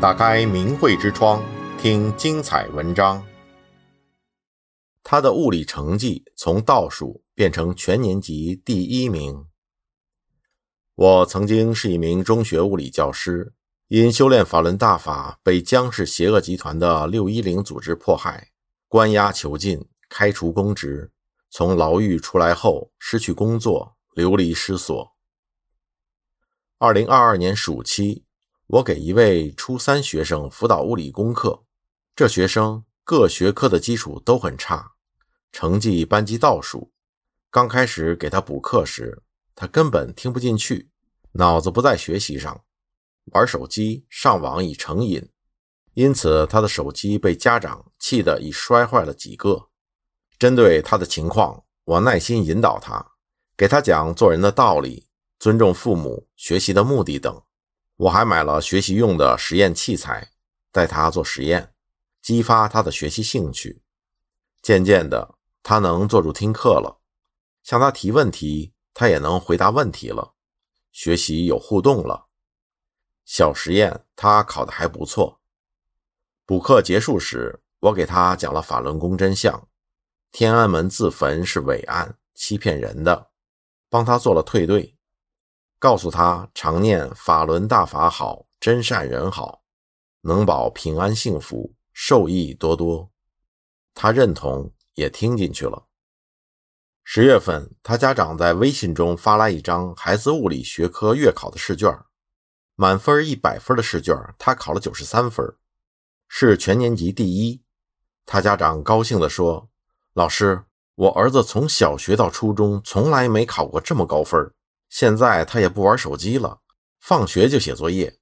打开明慧之窗，听精彩文章。他的物理成绩从倒数变成全年级第一名。我曾经是一名中学物理教师，因修炼法轮大法，被江氏邪恶集团的六一零组织迫害，关押囚禁，开除公职。从牢狱出来后，失去工作，流离失所。二零二二年暑期，我给一位初三学生辅导物理功课。这学生各学科的基础都很差，成绩班级倒数。刚开始给他补课时，他根本听不进去，脑子不在学习上，玩手机、上网已成瘾。因此，他的手机被家长气得已摔坏了几个。针对他的情况，我耐心引导他，给他讲做人的道理，尊重父母、学习的目的等。我还买了学习用的实验器材，带他做实验，激发他的学习兴趣。渐渐的，他能坐住听课了，向他提问题，他也能回答问题了，学习有互动了。小实验他考得还不错。补课结束时，我给他讲了法轮功真相。天安门自焚是伪案，欺骗人的，帮他做了退队，告诉他常念法轮大法好，真善人好，能保平安幸福，受益多多。他认同，也听进去了。十月份，他家长在微信中发来一张孩子物理学科月考的试卷，满分一百分的试卷，他考了九十三分，是全年级第一。他家长高兴地说。老师，我儿子从小学到初中从来没考过这么高分，现在他也不玩手机了，放学就写作业，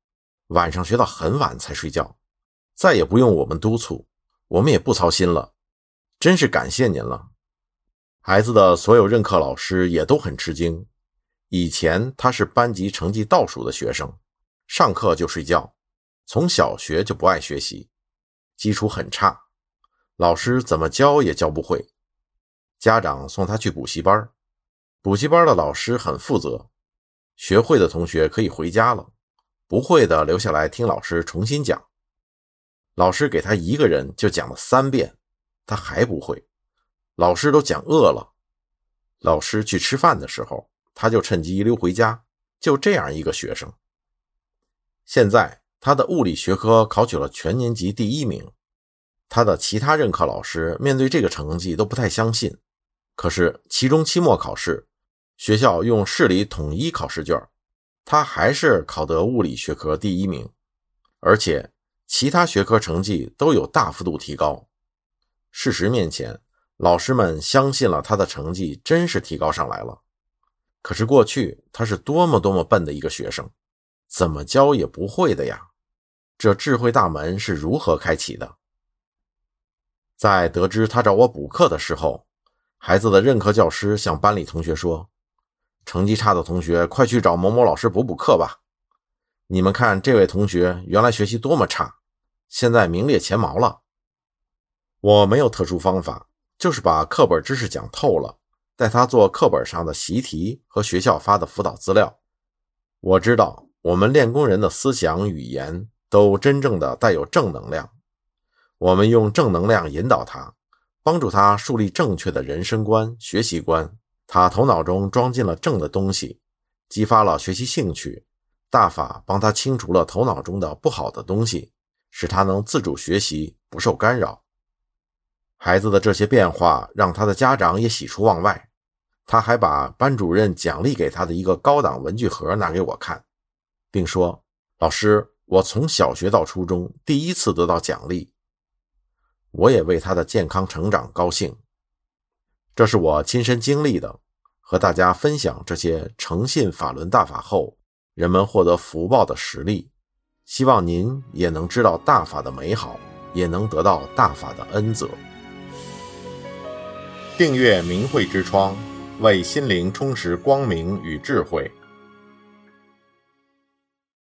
晚上学到很晚才睡觉，再也不用我们督促，我们也不操心了，真是感谢您了。孩子的所有任课老师也都很吃惊，以前他是班级成绩倒数的学生，上课就睡觉，从小学就不爱学习，基础很差。老师怎么教也教不会，家长送他去补习班，补习班的老师很负责，学会的同学可以回家了，不会的留下来听老师重新讲。老师给他一个人就讲了三遍，他还不会，老师都讲饿了。老师去吃饭的时候，他就趁机溜回家，就这样一个学生。现在他的物理学科考取了全年级第一名。他的其他任课老师面对这个成绩都不太相信，可是期中、期末考试，学校用市里统一考试卷，他还是考得物理学科第一名，而且其他学科成绩都有大幅度提高。事实面前，老师们相信了他的成绩真是提高上来了。可是过去他是多么多么笨的一个学生，怎么教也不会的呀！这智慧大门是如何开启的？在得知他找我补课的时候，孩子的任课教师向班里同学说：“成绩差的同学，快去找某某老师补补课吧。你们看，这位同学原来学习多么差，现在名列前茅了。”我没有特殊方法，就是把课本知识讲透了，带他做课本上的习题和学校发的辅导资料。我知道，我们练功人的思想语言都真正的带有正能量。我们用正能量引导他，帮助他树立正确的人生观、学习观。他头脑中装进了正的东西，激发了学习兴趣。大法帮他清除了头脑中的不好的东西，使他能自主学习，不受干扰。孩子的这些变化让他的家长也喜出望外。他还把班主任奖励给他的一个高档文具盒拿给我看，并说：“老师，我从小学到初中第一次得到奖励。”我也为他的健康成长高兴，这是我亲身经历的，和大家分享这些诚信法轮大法后人们获得福报的实力，希望您也能知道大法的美好，也能得到大法的恩泽。订阅明慧之窗，为心灵充实光明与智慧。